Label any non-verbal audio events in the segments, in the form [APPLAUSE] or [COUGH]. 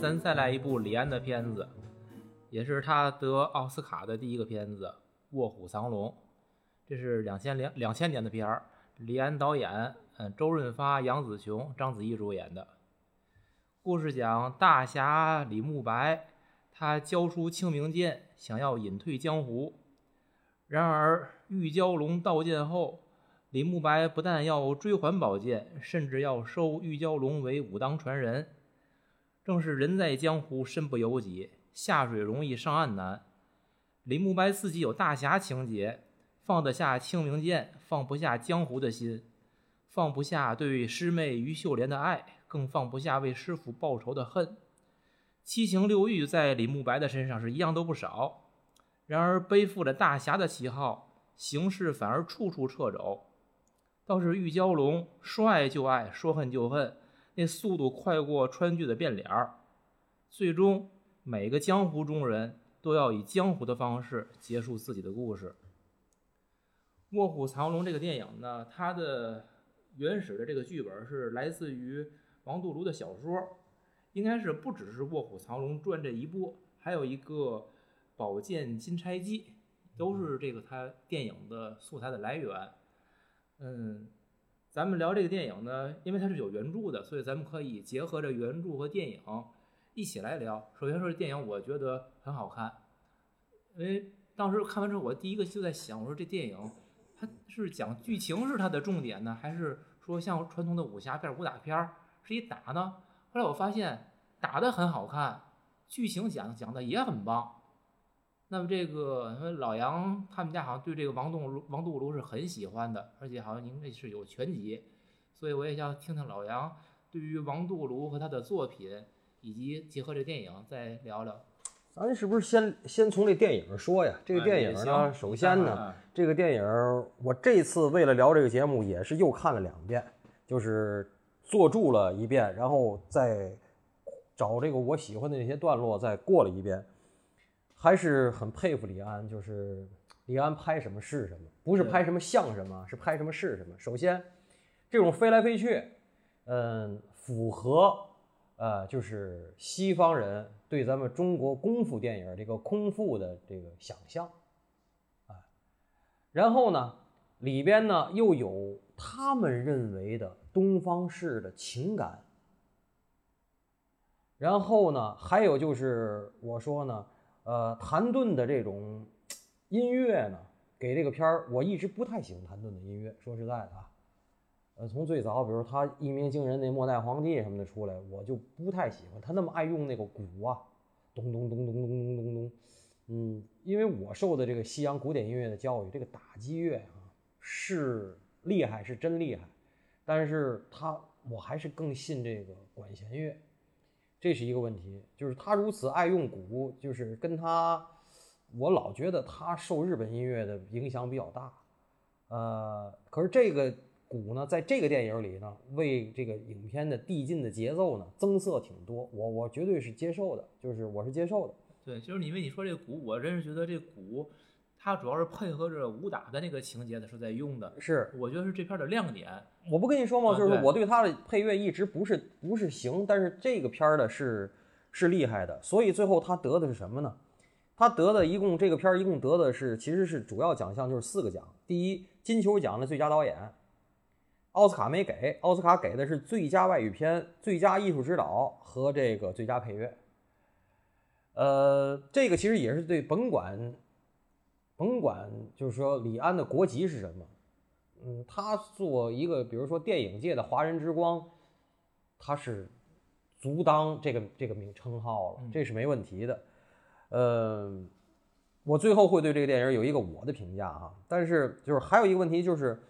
咱再来一部李安的片子，也是他得奥斯卡的第一个片子《卧虎藏龙》，这是两千两两千年的片儿，李安导演，嗯，周润发、杨紫琼、章子怡主演的。故事讲大侠李慕白，他交出清明剑，想要隐退江湖。然而玉蛟龙到剑后，李慕白不但要追还宝剑，甚至要收玉蛟龙为武当传人。正是人在江湖身不由己，下水容易上岸难。李慕白自己有大侠情节，放得下清明剑，放不下江湖的心，放不下对师妹于秀莲的爱，更放不下为师傅报仇的恨。七情六欲在李慕白的身上是一样都不少。然而背负着大侠的旗号，行事反而处处掣肘。倒是玉娇龙说爱就爱，说恨就恨，那速度快过川剧的变脸儿。最终，每个江湖中人都要以江湖的方式结束自己的故事。《卧虎藏龙》这个电影呢，它的原始的这个剧本是来自于王度庐的小说，应该是不只是《卧虎藏龙传》这一部，还有一个《宝剑金钗记》，都是这个它电影的素材的来源。嗯，咱们聊这个电影呢，因为它是有原著的，所以咱们可以结合着原著和电影一起来聊。首先说这电影，我觉得很好看，因为当时看完之后，我第一个就在想，我说这电影它是讲剧情是它的重点呢，还是说像传统的武侠片、武打片是一打呢？后来我发现打的很好看，剧情讲讲的也很棒。那么这个老杨他们家好像对这个王栋庐王度庐是很喜欢的，而且好像您这是有全集，所以我也想听听老杨对于王度庐和他的作品，以及结合这电影再聊聊。咱是不是先先从这电影说呀？这个电影呢，首先呢，这个电影我这次为了聊这个节目，也是又看了两遍，就是坐住了一遍，然后再找这个我喜欢的那些段落再过了一遍。还是很佩服李安，就是李安拍什么是什么，不是拍什么像什么，是拍什么是什么。首先，这种飞来飞去，嗯，符合呃，就是西方人对咱们中国功夫电影这个空腹的这个想象，啊，然后呢，里边呢又有他们认为的东方式的情感，然后呢，还有就是我说呢。呃，谭盾的这种音乐呢，给这个片儿，我一直不太喜欢谭盾的音乐。说实在的啊，呃，从最早，比如他一鸣惊人那末代皇帝什么的出来，我就不太喜欢他那么爱用那个鼓啊，咚咚咚咚咚咚咚咚。嗯，因为我受的这个西洋古典音乐的教育，这个打击乐啊是厉害，是真厉害，但是他我还是更信这个管弦乐。这是一个问题，就是他如此爱用鼓，就是跟他，我老觉得他受日本音乐的影响比较大，呃，可是这个鼓呢，在这个电影里呢，为这个影片的递进的节奏呢，增色挺多，我我绝对是接受的，就是我是接受的。对，就是因为你说这鼓，我真是觉得这鼓。它主要是配合着武打的那个情节的时候在用的，是我觉得是这片的亮点。我不跟你说吗？就是我对它的配乐一直不是不是行，但是这个片儿的是是厉害的。所以最后他得的是什么呢？他得的一共这个片儿一共得的是其实是主要奖项就是四个奖。第一金球奖的最佳导演，奥斯卡没给，奥斯卡给的是最佳外语片、最佳艺术指导和这个最佳配乐。呃，这个其实也是对甭管。甭管就是说李安的国籍是什么，嗯，他做一个比如说电影界的华人之光，他是足当这个这个名称号了，这是没问题的。嗯，我最后会对这个电影有一个我的评价啊，但是就是还有一个问题就是，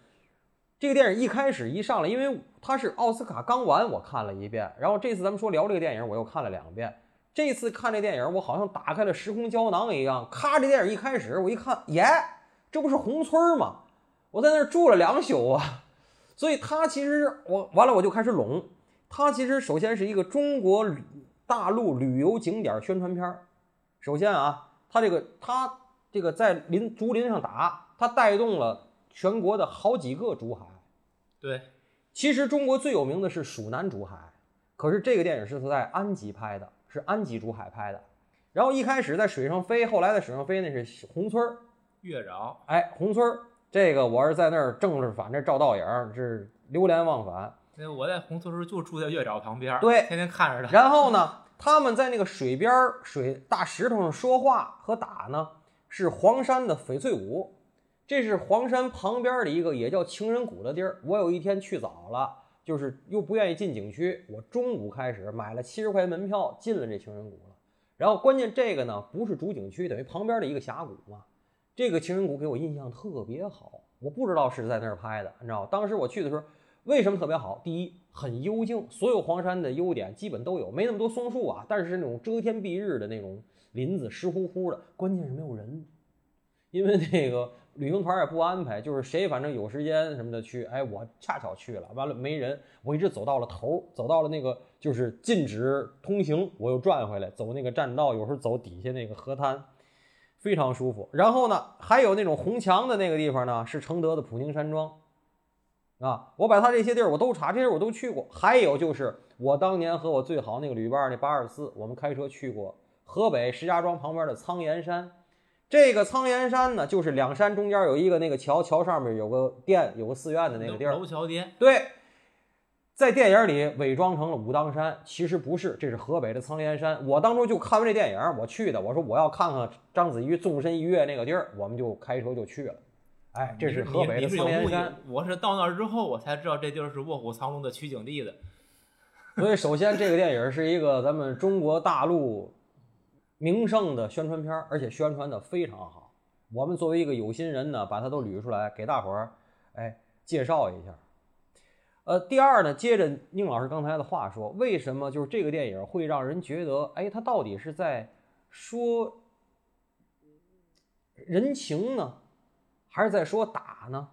这个电影一开始一上来，因为它是奥斯卡刚完，我看了一遍，然后这次咱们说聊这个电影，我又看了两遍。这次看这电影，我好像打开了时空胶囊一样。咔，这电影一开始，我一看，耶，这不是红村吗？我在那儿住了两宿啊。所以它其实我完了，我就开始拢。它其实首先是一个中国大陆旅游景点宣传片首先啊，它这个它这个在林竹林上打，它带动了全国的好几个竹海。对，其实中国最有名的是蜀南竹海，可是这个电影是在安吉拍的。是安吉珠海拍的。然后一开始在水上飞，后来在水上飞那是红村儿，月沼，哎，红村儿这个我是在那儿正着反正照倒影是流连忘返。那我在红村时候就住在月沼旁边，对天天看着他。然后呢，他们在那个水边儿、水大石头上说话和打呢，是黄山的翡翠谷。这是黄山旁边的一个也叫情人谷的地儿。我有一天去早了，就是又不愿意进景区，我中午开始买了七十块钱门票进了这情人谷了。然后关键这个呢不是主景区，等于旁边的一个峡谷嘛。这个情人谷给我印象特别好，我不知道是在那儿拍的，你知道？当时我去的时候，为什么特别好？第一，很幽静，所有黄山的优点基本都有，没那么多松树啊，但是那种遮天蔽日的那种林子，湿乎乎的。关键是没有人，因为那个旅行团也不安排，就是谁反正有时间什么的去。哎，我恰巧去了，完了没人，我一直走到了头，走到了那个就是禁止通行，我又转回来，走那个栈道，有时候走底下那个河滩。非常舒服。然后呢，还有那种红墙的那个地方呢，是承德的普宁山庄，啊，我把他这些地儿我都查，这些我都去过。还有就是我当年和我最好那个旅伴那八二四，我们开车去过河北石家庄旁边的苍岩山。这个苍岩山呢，就是两山中间有一个那个桥，桥上面有个殿，有个寺院的那个地儿。楼桥殿。对。在电影里伪装成了武当山，其实不是，这是河北的苍岩山。我当初就看完这电影，我去的。我说我要看看章子怡纵身一跃那个地儿，我们就开车就去了。哎，这是河北的苍岩山。我是到那儿之后，我才知道这地儿是《卧虎藏龙》的取景地的。[LAUGHS] 所以，首先这个电影是一个咱们中国大陆名胜的宣传片，而且宣传的非常好。我们作为一个有心人呢，把它都捋出来给大伙儿，哎，介绍一下。呃，第二呢，接着宁老师刚才的话说，为什么就是这个电影会让人觉得，哎，他到底是在说人情呢，还是在说打呢？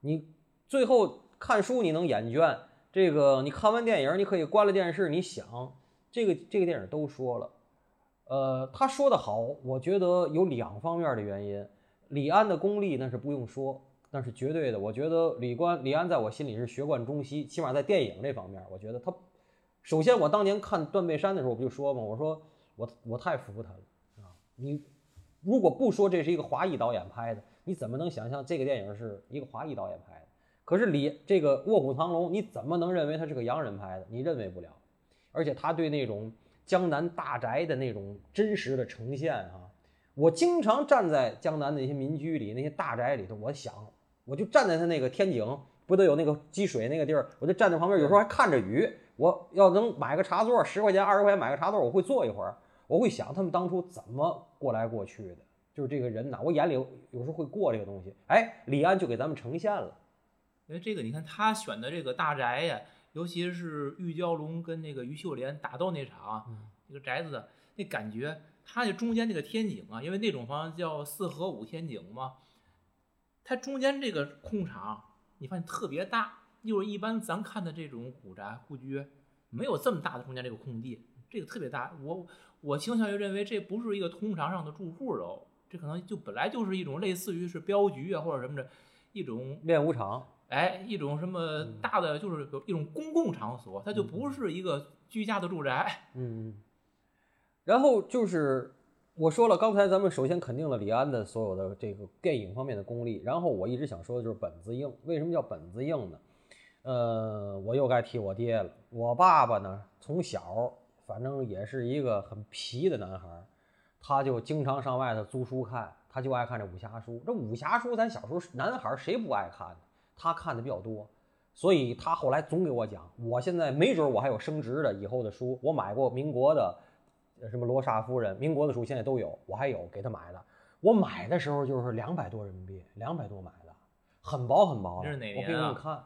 你最后看书你能眼倦，这个你看完电影你可以关了电视，你想这个这个电影都说了，呃，他说的好，我觉得有两方面的原因，李安的功力那是不用说。那是绝对的，我觉得李官李安在我心里是学贯中西，起码在电影这方面，我觉得他，首先我当年看《断背山》的时候，我不就说嘛，我说我我太服他了啊！你如果不说这是一个华裔导演拍的，你怎么能想象这个电影是一个华裔导演拍的？可是李这个《卧虎藏龙》，你怎么能认为他是个洋人拍的？你认为不了。而且他对那种江南大宅的那种真实的呈现啊，我经常站在江南那些民居里、那些大宅里头，我想。我就站在他那个天井，不都有那个积水那个地儿？我就站在旁边，有时候还看着雨。我要能买个茶座，十块钱、二十块钱买个茶座，我会坐一会儿。我会想他们当初怎么过来过去的，就是这个人呐，我眼里有时候会过这个东西。哎，李安就给咱们呈现了。因为这个，你看他选的这个大宅呀，尤其是玉娇龙跟那个于秀莲打斗那场，那个宅子那感觉，它那中间那个天井啊，因为那种房子叫四合五天井嘛。它中间这个空场，你发现特别大，就是一般咱看的这种古宅故居，没有这么大的中间这个空地，这个特别大。我我倾向于认为这不是一个通常上的住户楼，这可能就本来就是一种类似于是镖局啊或者什么的，一种练武场，哎，一种什么大的就是一种公共场所，它就不是一个居家的住宅。嗯，然后就是。我说了，刚才咱们首先肯定了李安的所有的这个电影方面的功力，然后我一直想说的就是本子硬。为什么叫本子硬呢？呃，我又该提我爹了。我爸爸呢，从小反正也是一个很皮的男孩，他就经常上外头租书看，他就爱看这武侠书。这武侠书咱小时候男孩谁不爱看？他看的比较多，所以他后来总给我讲。我现在没准我还有升值的以后的书，我买过民国的。什么罗刹夫人，民国的书现在都有，我还有给他买的。我买的时候就是两百多人民币，两百多买的，很薄很薄。这是哪年啊？我给你们看，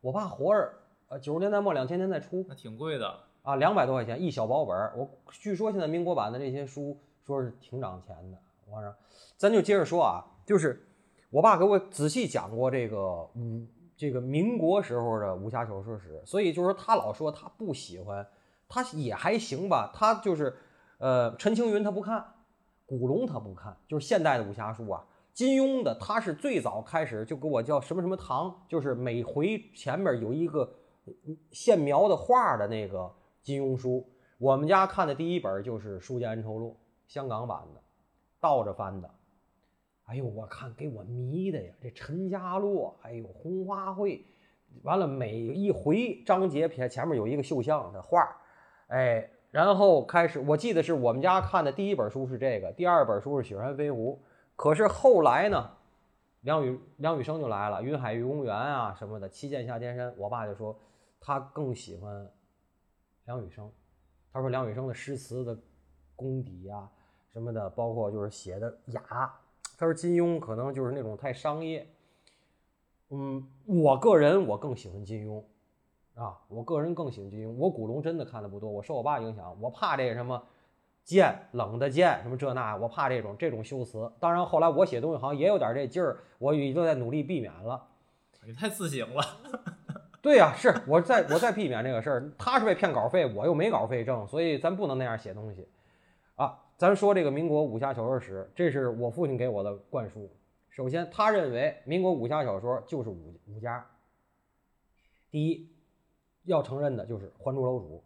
我爸活着，呃，九十年代末两千年代初，那挺贵的啊，两百多块钱一小薄本儿。我据说现在民国版的这些书说是挺涨钱的。我说，咱就接着说啊，就是我爸给我仔细讲过这个武这个民国时候的武侠小说史，所以就是说他老说他不喜欢，他也还行吧，他就是。呃，陈青云他不看，古龙他不看，就是现代的武侠书啊。金庸的他是最早开始就给我叫什么什么堂，就是每回前面有一个线描的画的那个金庸书。我们家看的第一本就是《书剑恩仇录》，香港版的，倒着翻的。哎呦，我看给我迷的呀！这陈家洛，哎呦，红花会，完了每一回章节前前面有一个绣像的画，哎，然后开始，我记得是我们家看的第一本书是这个，第二本书是《雪山飞狐》。可是后来呢，梁羽梁羽生就来了，《云海玉公园》啊什么的，《七剑下天山》，我爸就说他更喜欢梁羽生，他说梁羽生的诗词的功底呀什么的，包括就是写的雅。他说金庸可能就是那种太商业，嗯，我个人我更喜欢金庸，啊，我个人更喜欢金庸。我古龙真的看的不多，我受我爸影响，我怕这个什么剑冷的剑什么这那，我怕这种这种修辞。当然后来我写东西好像也有点这劲儿，我已经在努力避免了。你太自省了。[LAUGHS] 对呀，是我在我在避免这个事儿。他是被骗稿费，我又没稿费挣，所以咱不能那样写东西啊。咱说这个民国武侠小说史，这是我父亲给我的灌输。首先，他认为民国武侠小说就是武武家。第一，要承认的就是《还珠楼主》。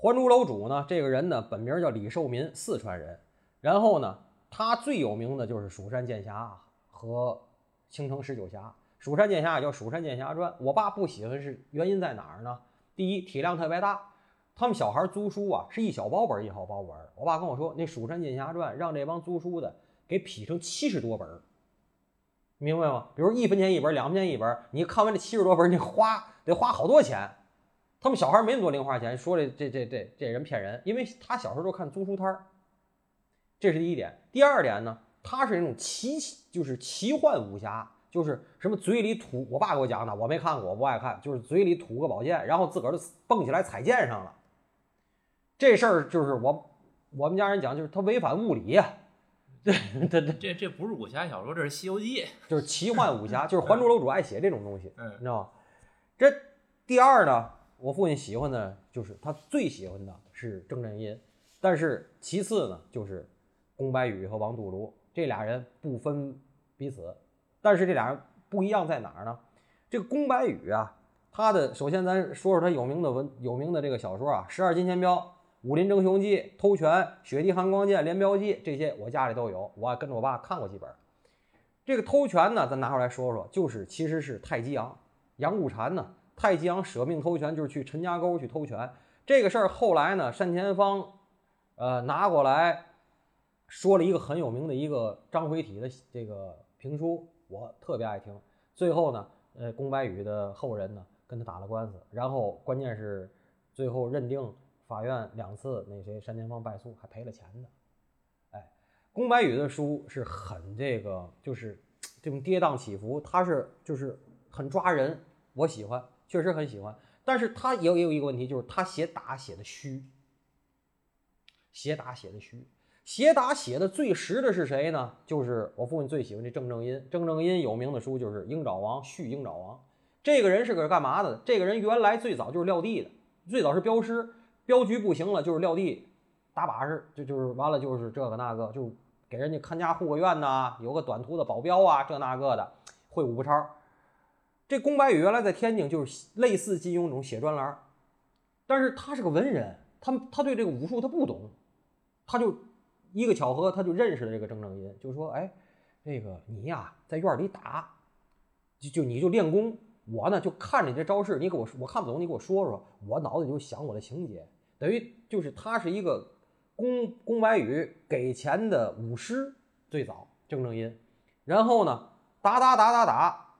《还珠楼主》呢，这个人呢，本名叫李寿民，四川人。然后呢，他最有名的就是《蜀山剑侠》和《青城十九侠》。《蜀山剑侠》叫《蜀山剑侠传》，我爸不喜欢是原因在哪儿呢？第一，体量特别大。他们小孩租书啊，是一小包本一小包本。我爸跟我说，那《蜀山剑侠传》让这帮租书的给劈成七十多本，明白吗？比如一分钱一本，两分钱一本，你看完这七十多本，你花得花好多钱。他们小孩没那么多零花钱，说这这这这这人骗人，因为他小时候都看租书摊儿。这是第一点。第二点呢，他是那种奇就是奇幻武侠，就是什么嘴里吐，我爸给我讲的，我没看过，我不爱看，就是嘴里吐个宝剑，然后自个儿就蹦起来踩剑上了。这事儿就是我我们家人讲，就是他违反物理呀。这这这这这不是武侠小说，这是《西游记 [LAUGHS]》，就是奇幻武侠，就是《还珠楼主》爱写这种东西，嗯，你知道吗？这第二呢，我父亲喜欢的就是他最喜欢的是郑振音，但是其次呢就是宫白羽和王杜庐这俩人不分彼此，但是这俩人不一样在哪儿呢？这个宫白羽啊，他的首先咱说说他有名的文有名的这个小说啊，《十二金钱镖》。《武林争雄记》《偷拳》《雪地寒光剑》《连镖记》这些我家里都有，我跟着我爸看过几本。这个偷拳呢，咱拿出来说说，就是其实是太极阳杨谷禅呢，太极阳舍命偷拳，就是去陈家沟去偷拳。这个事儿后来呢，单田芳呃拿过来说了一个很有名的一个章回体的这个评书，我特别爱听。最后呢，呃，宫白羽的后人呢跟他打了官司，然后关键是最后认定。法院两次，那谁单田芳败诉，还赔了钱呢。哎，宫白羽的书是很这个，就是这种跌宕起伏，他是就是很抓人，我喜欢，确实很喜欢。但是他也有也有一个问题，就是他写打写的虚，写打写的虚，写打写的最实的是谁呢？就是我父亲最喜欢这郑正音。郑正音有名的书就是《鹰爪王》，续《鹰爪王》。这个人是个干嘛的？这个人原来最早就是撂地的，最早是镖师。镖局不行了，就是撂地打把式，就就是完了，就是这个那个，就给人家看家护个院呐，有个短途的保镖啊，这那个的，会武不超。这宫白羽原来在天津就是类似金庸这种写专栏，但是他是个文人，他他对这个武术他不懂，他就一个巧合，他就认识了这个郑正音，就说：“哎，这个你呀，在院里打，就就你就练功。”我呢就看着这招式，你给我，我看不懂，你给我说说，我脑子里就想我的情节，等于就是他是一个宫宫白羽给钱的武师，最早郑正音，然后呢打打打打打，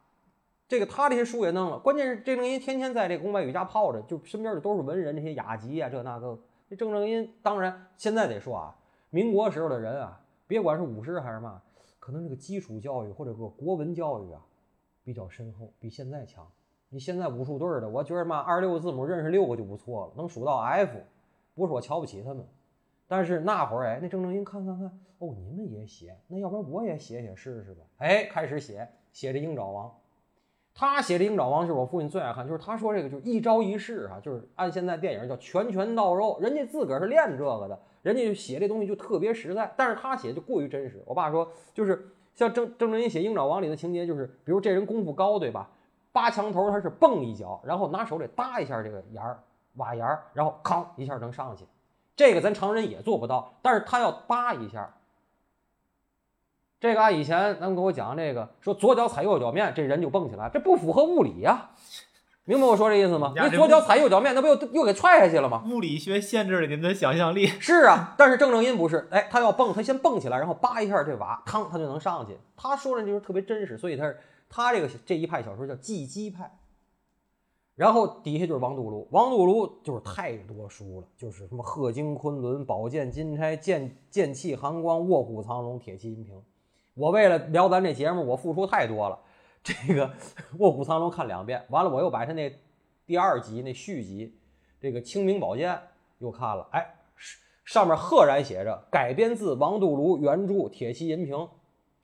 这个他这些书也弄了，关键是郑正音天天在这宫白羽家泡着，就身边的都是文人，这些雅集啊这那个，这郑正音当然现在得说啊，民国时候的人啊，别管是武师还是嘛，可能这个基础教育或者个国文教育啊。比较深厚，比现在强。你现在武术队的，我觉得嘛，二十六个字母认识六个就不错了，能数到 F，不是我瞧不起他们。但是那会儿，哎，那郑正英看看看，哦，你们也写，那要不然我也写写试试吧。哎，开始写，写这鹰爪王。他写的鹰爪王是我父亲最爱看，就是他说这个就是一招一式啊，就是按现在电影叫拳拳到肉，人家自个儿是练这个的，人家就写这东西就特别实在，但是他写就过于真实。我爸说就是。像郑郑正英写《鹰爪王》里的情节，就是比如这人功夫高，对吧？扒墙头他是蹦一脚，然后拿手里搭一下这个沿儿，瓦沿儿，然后吭一下能上去。这个咱常人也做不到，但是他要扒一下。这个啊，以前咱们给我讲这个，说左脚踩右脚面，这人就蹦起来，这不符合物理呀。明白我说这意思吗？你左脚踩右脚面，那不又又给踹下去了吗？物理学限制了你们的想象力。是啊，但是郑正音不是，哎，他要蹦，他先蹦起来，然后扒一下这瓦，嘡，他就能上去。他说的就是特别真实，所以他是他这个这一派小说叫技击派。然后底下就是王杜庐，王杜庐就是太多书了，就是什么鹤精昆仑、宝剑金钗、剑剑气寒光、卧虎藏龙、铁骑银瓶。我为了聊咱这节目，我付出太多了。这个《卧虎藏龙》看两遍，完了我又把他那第二集那续集，这个《清明宝剑》又看了。哎，上面赫然写着改编自王杜庐原著《铁骑银屏》，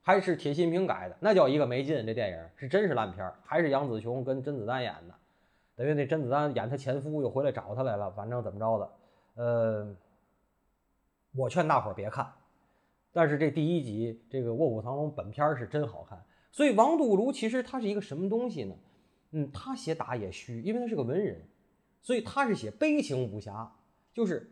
还是铁骑银屏改的，那叫一个没劲。这电影是真是烂片，还是杨紫琼跟甄子丹演的，等于那甄子丹演他前夫又回来找他来了，反正怎么着的。呃，我劝大伙儿别看。但是这第一集这个《卧虎藏龙》本片是真好看。所以王杜庐其实他是一个什么东西呢？嗯，他写打也虚，因为他是个文人，所以他是写悲情武侠，就是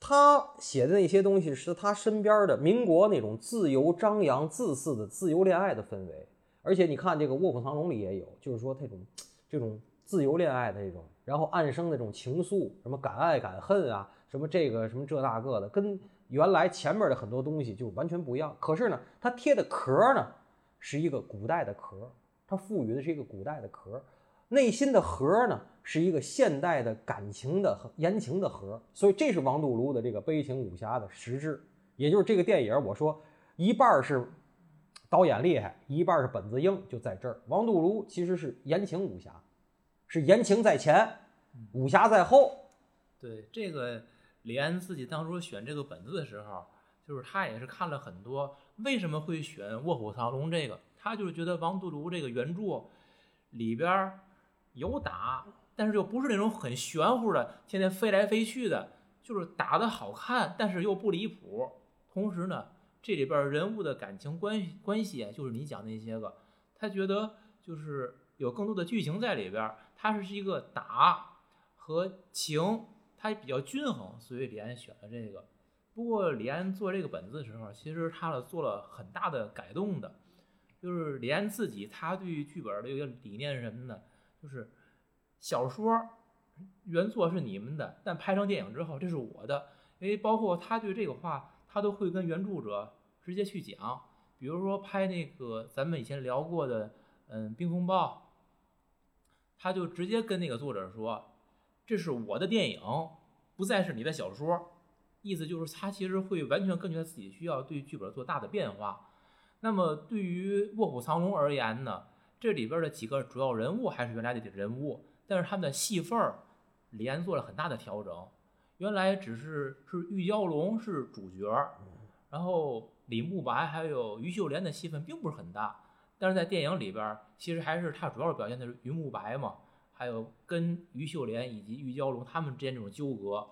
他写的那些东西是他身边的民国那种自由张扬、自私的自由恋爱的氛围。而且你看这个《卧虎藏龙》里也有，就是说这种这种自由恋爱的这种，然后暗生的这种情愫，什么敢爱敢恨啊，什么这个什么这那个的，跟原来前面的很多东西就完全不一样。可是呢，他贴的壳呢？是一个古代的壳，它赋予的是一个古代的壳，内心的核呢是一个现代的感情的言情的核，所以这是王杜庐的这个悲情武侠的实质，也就是这个电影，我说一半是导演厉害，一半是本子硬，就在这儿。王杜庐其实是言情武侠，是言情在前，武侠在后。对这个李安自己当初选这个本子的时候。就是他也是看了很多，为什么会选《卧虎藏龙》这个？他就是觉得王杜庐这个原著里边有打，但是又不是那种很玄乎的，天天飞来飞去的，就是打的好看，但是又不离谱。同时呢，这里边人物的感情关系关系，就是你讲那些个，他觉得就是有更多的剧情在里边，他是一个打和情，它比较均衡，所以李安选了这个。不过李安做这个本子的时候，其实他做了很大的改动的，就是李安自己他对剧本的一个理念是什么呢？就是小说原作是你们的，但拍成电影之后这是我的。因为包括他对这个话，他都会跟原著者直接去讲。比如说拍那个咱们以前聊过的，嗯，《冰风暴》，他就直接跟那个作者说：“这是我的电影，不再是你的小说。”意思就是他其实会完全根据他自己需要对剧本做大的变化。那么对于《卧虎藏龙》而言呢，这里边的几个主要人物还是原来的人物，但是他们的戏份儿，李安做了很大的调整。原来只是是玉娇龙是主角，然后李慕白还有于秀莲的戏份并不是很大，但是在电影里边，其实还是他主要表现的是于慕白嘛，还有跟于秀莲以及玉娇龙他们之间这种纠葛。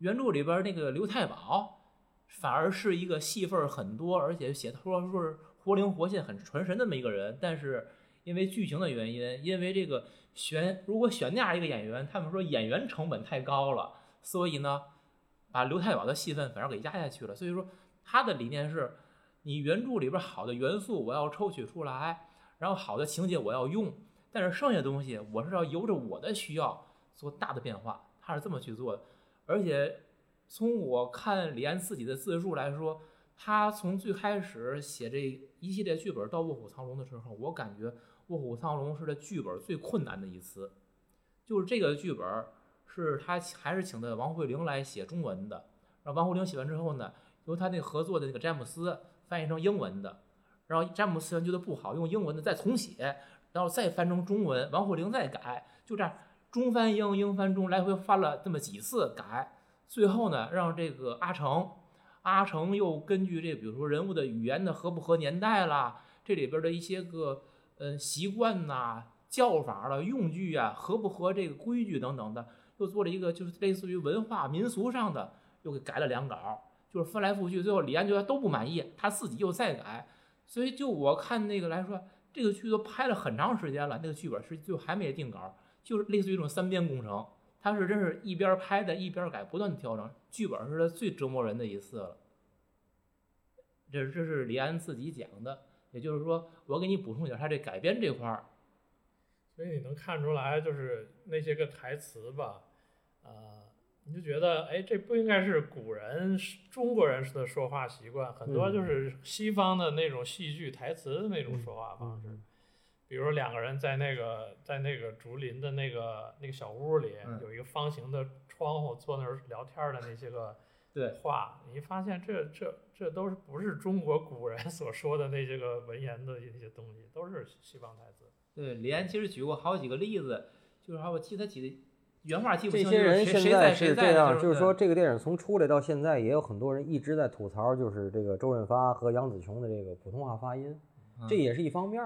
原著里边那个刘太保，反而是一个戏份很多，而且写说说是活灵活现、很传神的那么一个人。但是因为剧情的原因，因为这个选如果选那样一个演员，他们说演员成本太高了，所以呢，把刘太保的戏份反而给压下去了。所以说他的理念是，你原著里边好的元素我要抽取出来，然后好的情节我要用，但是剩下东西我是要由着我的需要做大的变化。他是这么去做的。而且，从我看李安自己的自述来说，他从最开始写这一系列剧本到《卧虎藏龙》的时候，我感觉《卧虎藏龙》是这剧本最困难的一次。就是这个剧本是他还是请的王慧玲来写中文的，然后王慧玲写完之后呢，由他那合作的那个詹姆斯翻译成英文的，然后詹姆斯觉得不好，用英文的再重写，然后再翻成中文，王慧玲再改，就这样。中翻英，英翻中，来回翻了这么几次改，最后呢，让这个阿成，阿成又根据这，比如说人物的语言的合不合年代啦，这里边的一些个呃习惯呐、叫法了、用句啊，合不合这个规矩等等的，又做了一个就是类似于文化民俗上的，又给改了两稿，就是翻来覆去，最后李安觉得都不满意，他自己又再改，所以就我看那个来说，这个剧都拍了很长时间了，那个剧本是就还没定稿。就是类似于一种三边工程，他是真是一边拍的，一边改，不断调整。剧本是他最折磨人的一次了。这这是李安自己讲的，也就是说，我给你补充一下他这改编这块儿。所以你能看出来，就是那些个台词吧，呃，你就觉得，哎，这不应该是古人中国人的说话习惯，很多就是西方的那种戏剧台词的那种说话方式。比如两个人在那个在那个竹林的那个那个小屋里，有一个方形的窗户，坐那儿聊天的那些个话，你发现这这这都是不是中国古人所说的那些个文言的一些东西，都是西方台词。对，李安其实举过好几个例子，就是我记得记得原话记不清。这些人现在是这样，就是说这个电影从出来到现在，也有很多人一直在吐槽，就是这个周润发和杨紫琼的这个普通话发音，这也是一方面。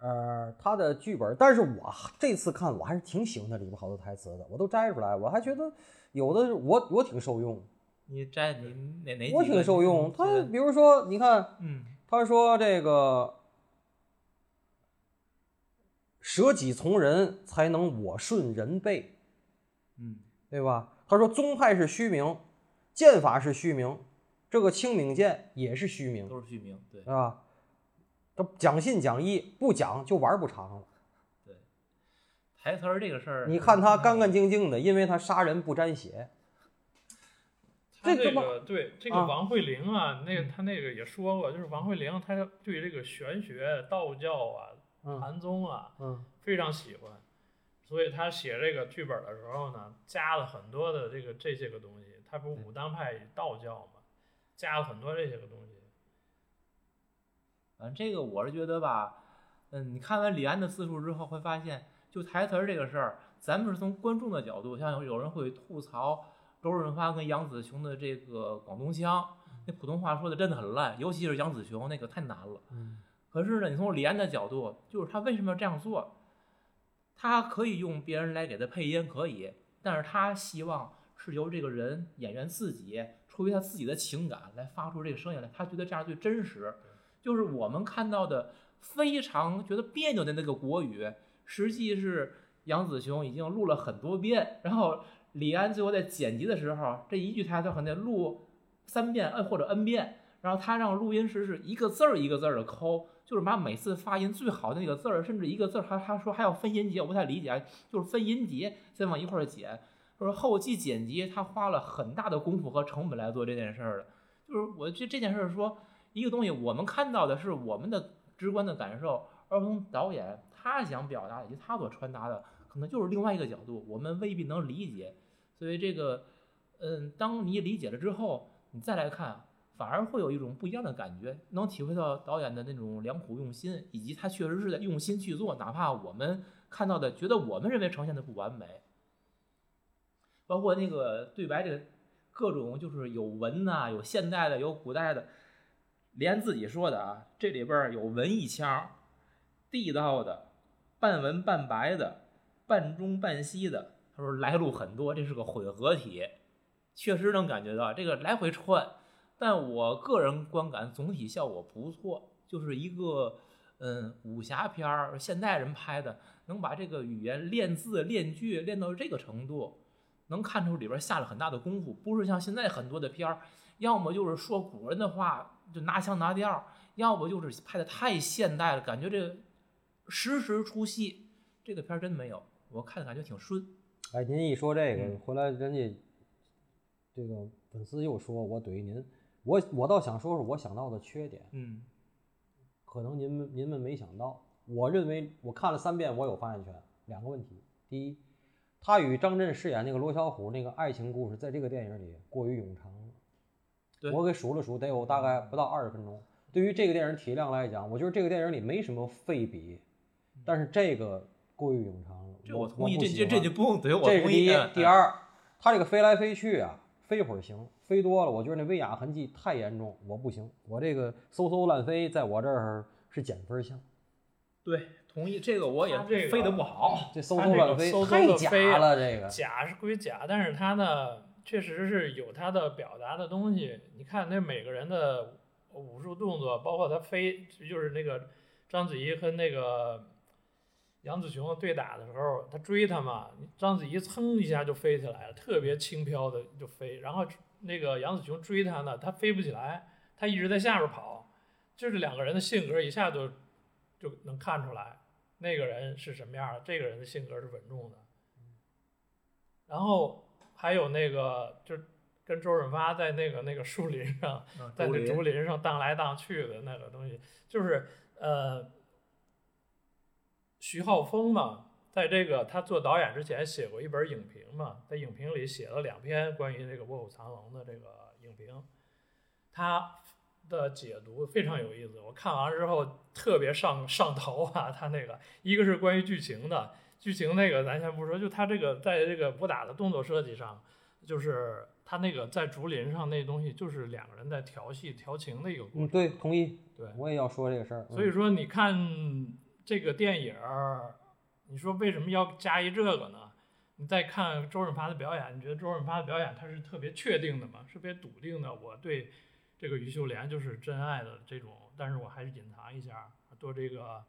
呃，他的剧本，但是我这次看我还是挺喜欢他里边好多台词的，我都摘出来，我还觉得有的我我挺受用。你摘你哪哪？我挺受用。他比如说，你看，嗯，他说这个舍己从人，才能我顺人背，嗯，对吧？他说宗派是虚名，剑法是虚名，这个清明剑也是虚名，都是虚名，对，是吧？讲信讲义，不讲就玩不长了。对，台词儿这个事儿，你看他干干净净的，因为他杀人不沾血。这个对这个王慧玲啊，那个他那个也说过，就是王慧玲，她对这个玄学、道教啊、禅宗啊，嗯，非常喜欢，所以他写这个剧本的时候呢，加了很多的这个这些个东西。他不武当派道教嘛，加了很多这些个东西。嗯，这个我是觉得吧，嗯，你看完李安的自述之后，会发现，就台词儿这个事儿，咱们是从观众的角度，像有人会吐槽周润发跟杨紫琼的这个广东腔，那普通话说的真的很烂，尤其是杨紫琼那个太难了。嗯。可是呢，你从李安的角度，就是他为什么要这样做？他可以用别人来给他配音，可以，但是他希望是由这个人演员自己出于他自己的情感来发出这个声音来，他觉得这样最真实。就是我们看到的非常觉得别扭的那个国语，实际是杨紫琼已经录了很多遍，然后李安最后在剪辑的时候，这一句台词可能得录三遍，呃或者 n 遍，然后他让录音师是一个字儿一个字儿的抠，就是把每次发音最好的那个字儿，甚至一个字儿，他他说还要分音节，我不太理解，就是分音节再往一块儿剪，就是后期剪辑他花了很大的功夫和成本来做这件事儿的，就是我觉得这件事儿说。一个东西，我们看到的是我们的直观的感受，而从导演他想表达以及他所传达的，可能就是另外一个角度，我们未必能理解。所以这个，嗯，当你理解了之后，你再来看，反而会有一种不一样的感觉，能体会到导演的那种良苦用心，以及他确实是在用心去做，哪怕我们看到的觉得我们认为呈现的不完美，包括那个对白这个各种就是有文呐，有现代的，有古代的。连自己说的啊，这里边有文艺腔、地道的、半文半白的、半中半西的。他说来路很多，这是个混合体，确实能感觉到这个来回串。但我个人观感总体效果不错，就是一个嗯武侠片儿，现代人拍的，能把这个语言练字练句练到这个程度，能看出里边下了很大的功夫，不是像现在很多的片儿，要么就是说古人的话。就拿腔拿调，要不就是拍的太现代了，感觉这时时出戏。这个片儿真没有，我看的感觉挺顺。哎，您一说这个，回来人家这个粉丝又说我怼您，我我倒想说说我想到的缺点。嗯，可能您们您们没想到，我认为我看了三遍，我有发言权。两个问题，第一，他与张震饰演那个罗小虎那个爱情故事，在这个电影里过于冗长。我给数了数，得有大概不到二十分钟。对于这个电影体量来讲，我觉得这个电影里没什么废笔，但是这个过于冗长了。这我同意，这这这就不用怼我。这是第一，第二，他这个飞来飞去啊，飞会儿行，飞多了，我觉得那威亚痕迹太严重，我不行。我这个嗖嗖乱飞，在我这儿是减分项。对，同意，这个我也飞得不好，这嗖嗖乱飞太假了，这个假是归假，但是它呢？确实是有他的表达的东西。你看那每个人的武术动作，包括他飞，就是那个章子怡和那个杨紫琼对打的时候，他追他嘛，章子怡噌一下就飞起来了，特别轻飘的就飞，然后那个杨紫琼追他呢，他飞不起来，他一直在下边跑，就是两个人的性格一下就就能看出来，那个人是什么样的，这个人的性格是稳重的。然后还有那个就是跟周润发在那个那个树林上，嗯 [LAUGHS] 在那竹林竹林上荡来荡去的那个东西，就是呃，徐浩峰嘛，在这个他做导演之前写过一本影评嘛，在影评里写了两篇关于这个《卧虎藏龙》的这个影评，他的解读非常有意思，我看完之后特别上上头啊，他那个。一个是关于剧情的，剧情那个咱先不说，就他这个在这个武打的动作设计上，就是他那个在竹林上那东西，就是两个人在调戏调情的一个过嗯，程。对，同意，对，我也要说这个事儿。嗯所以说你看这个电影儿，你说为什么要加一这个呢？你再看周润发的表演，你觉得周润发的表演他是特别确定的吗？是特别笃定的？我对这个于秀莲就是真爱的这种，但是我还是隐藏一下，做这个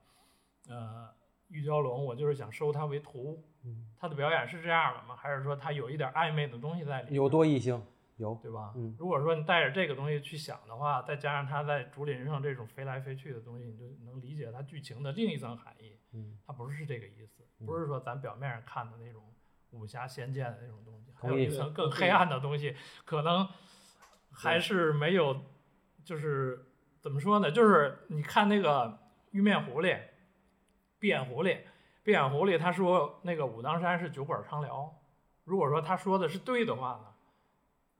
呃玉娇龙，我就是想收他为徒。嗯他的表演是这样的吗？还是说他有一点暧昧的东西在里面？有多异性，有，对吧？嗯如果说你带着这个东西去想的话，再加上他在竹林上这种飞来飞去的东西，你就能理解他剧情的另一层含义。嗯，它不是这个意思，嗯不是说咱表面上看的那种武侠仙剑的那种东西，还有一层更黑暗的东西，可能还是没有，就是怎么说呢？就是你看那个玉面狐狸，闭眼狐狸，闭眼狐狸，他说那个武当山是酒馆畅聊，如果说他说的是对的话呢？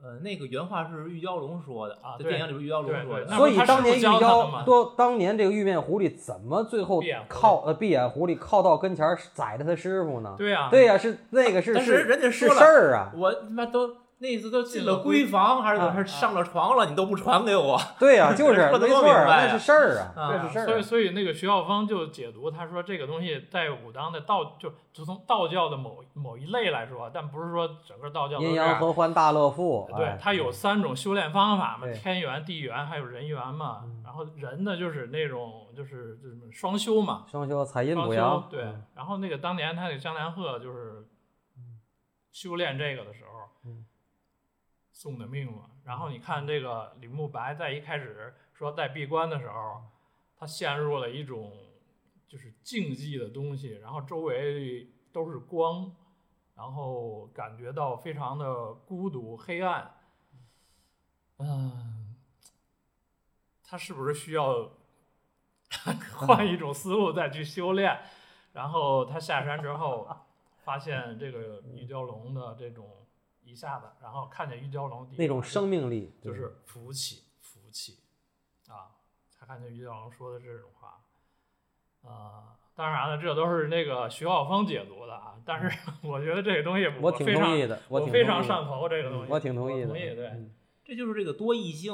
呃，那个原话是玉娇龙说的啊在电影里边玉娇龙说的。所以当年玉娇吗多，当年这个玉面狐狸怎么最后靠呃闭眼狐狸靠到跟前儿宰的他师傅呢？对呀、对呀，是那个是是人家是说了事儿啊，我他妈都那次都进了进了闺闺房，还是怎么啊着上了床了，你都不传给我？对呀，就是 [LAUGHS] 没错儿，多明白啊那是事儿啊，那是事儿啊。所以所以那个徐浩峰就解读，他说这个东西在武当的道就就从道教的某某一类来说，但不是说整个道教都阴阳合欢大乐赋，对哎，它有三种修炼方法嘛，天元、地元还有人元嘛嗯。然后人呢，就是那种就是就是双修嘛，双修采阴双修补阳，对嗯。然后那个当年他那个江南鹤就是修炼这个的时候嗯送的命嘛。然后你看这个李慕白在一开始说在闭关的时候，他陷入了一种就是竞技的东西，然后周围都是光，然后感觉到非常的孤独黑暗。嗯，他是不是需要 [LAUGHS] 换一种思路再去修炼？然后他下山之后，发现这个玉娇龙的这种一下子，然后看见玉娇龙底那种生命力，就是浮起，浮起啊！才看见于娇龙说的这种话，啊、当然了，这都是那个徐浩峰解读的啊。但是 [LAUGHS] 我觉得这个东西我挺同意的，我非挺上头这个东西，我挺同意的，同意对。嗯这就是这个多异性。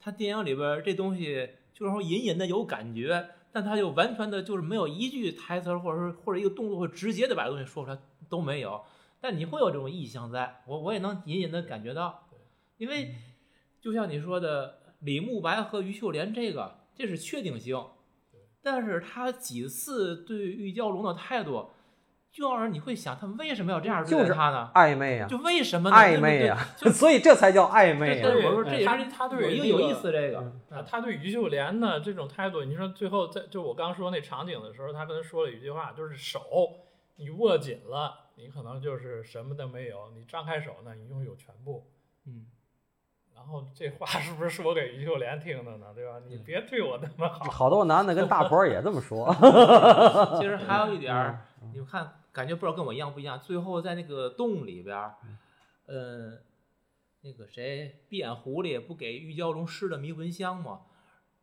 他电影里边这东西就是说隐隐的有感觉，但他就完全的就是没有一句台词或者说或者一个动作会直接的把这东西说出来都没有。但你会有这种意象在，我我也能隐隐的感觉到，因为就像你说的，李慕白和于秀莲这个这是确定性，但是他几次对玉娇龙的态度，就让人你会想他为什么要这样对就是待他呢？暧昧啊，就为什么呢？暧昧呀、啊，[LAUGHS] 所以这才叫暧昧啊。对我说这也是他对一个有意思这个。啊，他对于秀莲的这种态度，你说最后在就我刚说那场景的时候，他跟他说了一句话，就是手你握紧了，你可能就是什么都没有；你张开手呢，你拥有全部。嗯，然后这话 [LAUGHS] 是不是说给于秀莲听的呢？对吧？你嗯别对我那么好。好多男的跟大婆也这么说。[LAUGHS] 其实还有一点儿，你们看，感觉不知道跟我一样不一样。最后在那个洞里边儿，嗯，那个谁，闭眼狐狸不给玉娇龙施了迷魂香吗？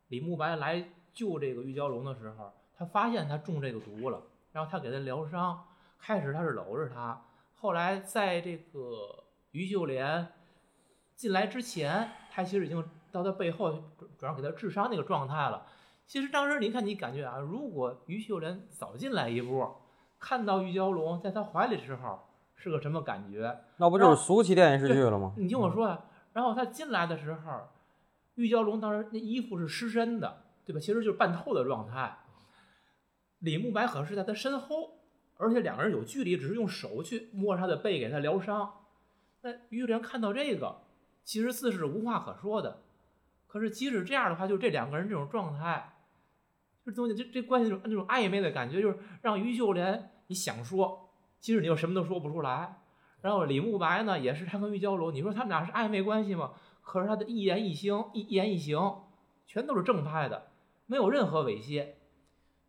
李慕白来救这个玉娇龙的时候，他发现他中这个毒了，然后他给他疗伤。开始他是搂着她，后来在这个于秀莲进来之前，他其实已经到他背后转要给他治伤那个状态了。其实当时你看，你感觉啊，如果于秀莲早进来一步，看到玉娇龙在他怀里的时候是个什么感觉？那不就是俗气电视剧了吗？你听我说啊，然后他进来的时候，玉娇龙当时那衣服是湿身的，对吧？其实就是半透的状态。李慕白可是在他身后，而且两个人有距离，只是用手去摸他的背，给他疗伤。那于秀莲看到这个，其实自是无话可说的。可是即使这样的话，就这两个人这种状态，就这东西这这关系这种那种暧昧的感觉，就是让于秀莲你想说，其实你又什么都说不出来。然后李慕白呢，也是他跟玉娇龙，你说他们俩是暧昧关系吗？可是他的一言一行、一言一行，全都是正派的，没有任何猥亵。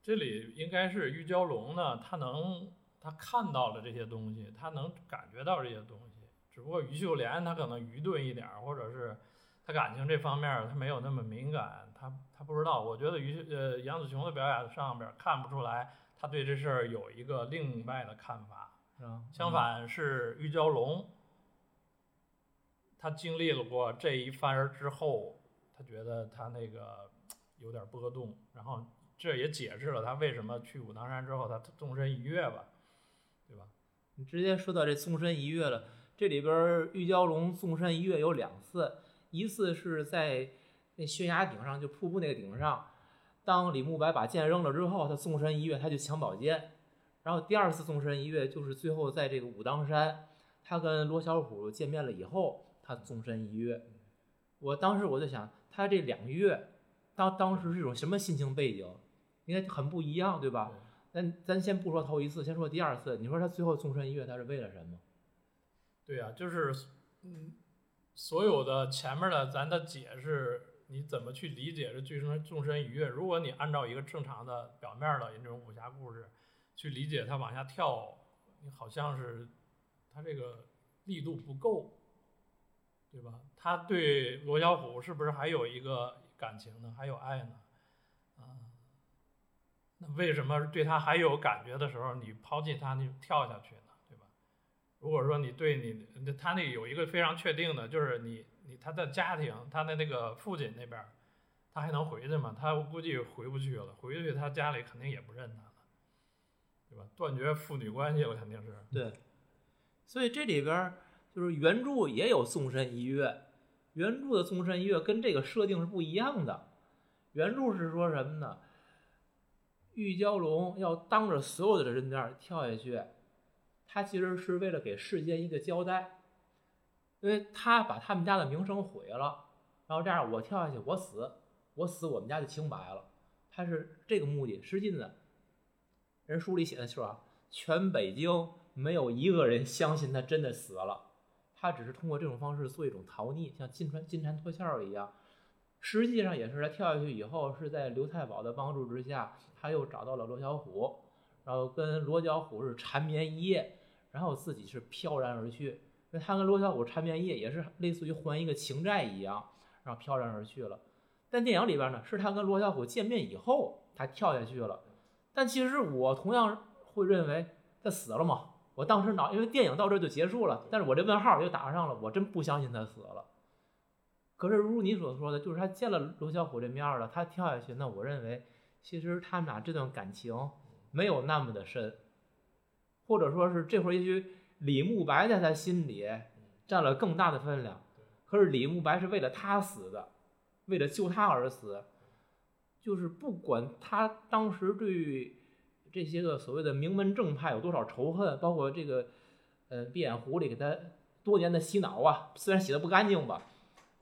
这里应该是玉娇龙呢，他能他看到了这些东西，他能感觉到这些东西。只不过于秀莲他可能愚钝一点，或者是他感情这方面他没有那么敏感，他他不知道。我觉得于呃杨紫琼的表演上边看不出来，他对这事儿有一个另外的看法。相反是玉娇龙，他经历了过这一番儿之后，他觉得他那个有点波动，然后这也解释了他为什么去武当山之后他纵身一跃吧，对吧？你直接说到这纵身一跃了，这里边玉娇龙纵身一跃有两次，一次是在那悬崖顶上，就瀑布那个顶上，当李慕白把剑扔了之后，他纵身一跃，他就抢宝剑。然后第二次纵身一跃，就是最后在这个武当山，他跟罗小虎见面了以后，他纵身一跃。我当时我就想，他这两跃，当当时是一种什么心情背景？应该很不一样，对吧？咱咱先不说头一次，先说第二次。你说他最后纵身一跃，他是为了什么？对呀，就是嗯，所有的前面的咱的解释，你怎么去理解这最终纵身一跃？如果你按照一个正常的表面的这种武侠故事。去理解他往下跳，你好像是他这个力度不够，对吧？他对罗小虎是不是还有一个感情呢？还有爱呢？那为什么对他还有感觉的时候，你抛弃他，你跳下去呢？对吧？如果说你对你他那有一个非常确定的，就是你你他的家庭，他的那个父亲那边，他还能回去吗？他估计回不去了，回去他家里肯定也不认他了。对吧？断绝父女关系了，肯定是。对，所以这里边就是原著也有纵身一跃，原著的纵身一跃跟这个设定是不一样的。原著是说什么呢？玉娇龙要当着所有的人面跳下去，他其实是为了给世间一个交代，因为他把他们家的名声毁了，然后这样我跳下去，我死，我死，我们家就清白了。他是这个目的。实际呢？人书里写的是吧？全北京没有一个人相信他真的死了，他只是通过这种方式做一种逃匿，像金蝉金蝉脱壳一样。实际上也是他跳下去以后，是在刘太保的帮助之下，他又找到了罗小虎，然后跟罗小虎是缠绵一夜，然后自己是飘然而去。他跟罗小虎缠绵一夜，也是类似于还一个情债一样，然后飘然而去了。但电影里边呢，是他跟罗小虎见面以后，他跳下去了。但其实我同样会认为他死了嘛。我当时脑因为电影到这就结束了，但是我这问号又打上了。我真不相信他死了。可是如你所说的，就是他见了罗小虎这面了，他跳下去，那我认为其实他们俩这段感情没有那么的深，或者说是这会儿也许李慕白在他心里占了更大的分量。可是李慕白是为了他死的，为了救他而死。就是不管他当时对这些个所谓的名门正派有多少仇恨，包括这个呃闭眼狐狸给他多年的洗脑啊，虽然洗的不干净吧，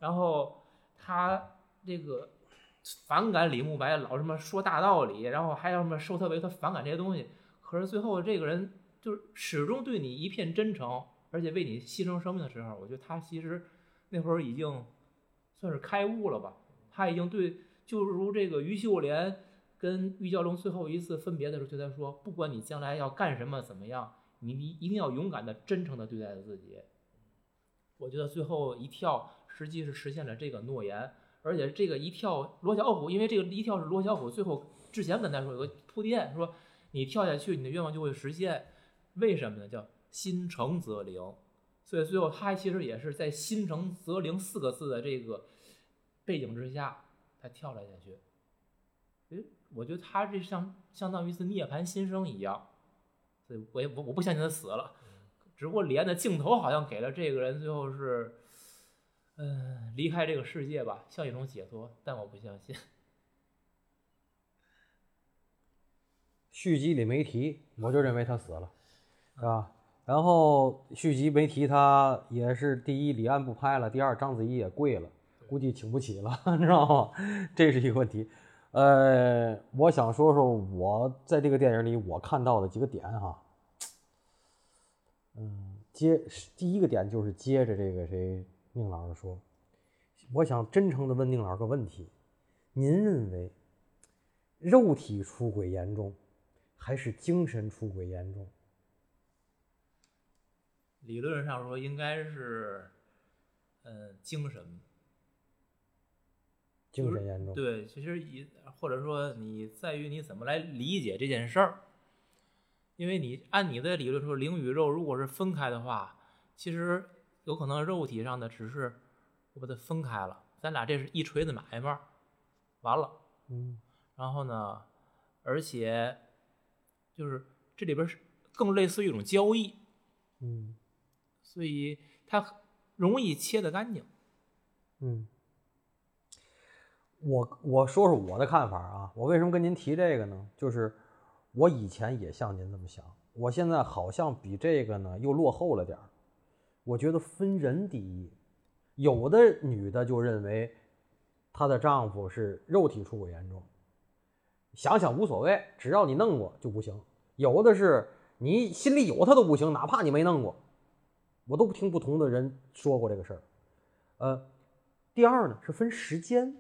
然后他这个反感李慕白，老什么说大道理，然后还要什么受他为他反感这些东西，可是最后这个人就是始终对你一片真诚，而且为你牺牲生命的时候，我觉得他其实那会儿已经算是开悟了吧，他已经对。就如这个于秀莲跟玉娇龙最后一次分别的时候，就在说：不管你将来要干什么，怎么样，你一定要勇敢的、真诚的对待自己。我觉得最后一跳，实际是实现了这个诺言，而且这个一跳，罗小虎，因为这个一跳是罗小虎最后之前跟他说有个铺垫，说你跳下去，你的愿望就会实现。为什么呢？叫心诚则灵。所以最后他其实也是在“心诚则灵”四个字的这个背景之下。他跳了下去，诶，我觉得他这像相当于是涅槃新生一样，所以我也我我不相信他死了，只不过连的镜头好像给了这个人最后是，嗯，离开这个世界吧，像一种解脱，但我不相信。续集里没提，我就认为他死了，是吧？然后续集没提他，也是第一李安不拍了，第二章子怡也跪了，估计请不起了，[LAUGHS] 你知道吗？[LAUGHS] 这是一个问题。呃，我想说说我在这个电影里我看到的几个点哈。嗯，接第一个点就是接着这个谁宁老师说，我想真诚的问宁老师个问题：您认为肉体出轨严重，还是精神出轨严重？理论上说应该是，呃，精神。精神严重。对，其实也或者说你在于你怎么来理解这件事儿。因为你按你的理论说，灵与肉如果是分开的话，其实有可能肉体上的只是我把它分开了，咱俩这是一锤子买卖，完了。嗯。然后呢，而且就是这里边是更类似于一种交易。嗯。所以它容易切得干净。嗯。我我说说我的看法啊，我为什么跟您提这个呢？就是。我以前也像您这么想，我现在好像比这个呢又落后了点儿。我觉得分人第一，有的女的就认为她的丈夫是肉体出轨严重，想想无所谓，只要你弄过就不行。有的是你心里有他都不行，哪怕你没弄过。我都听不同的人说过这个事儿。呃，第二呢是分时间，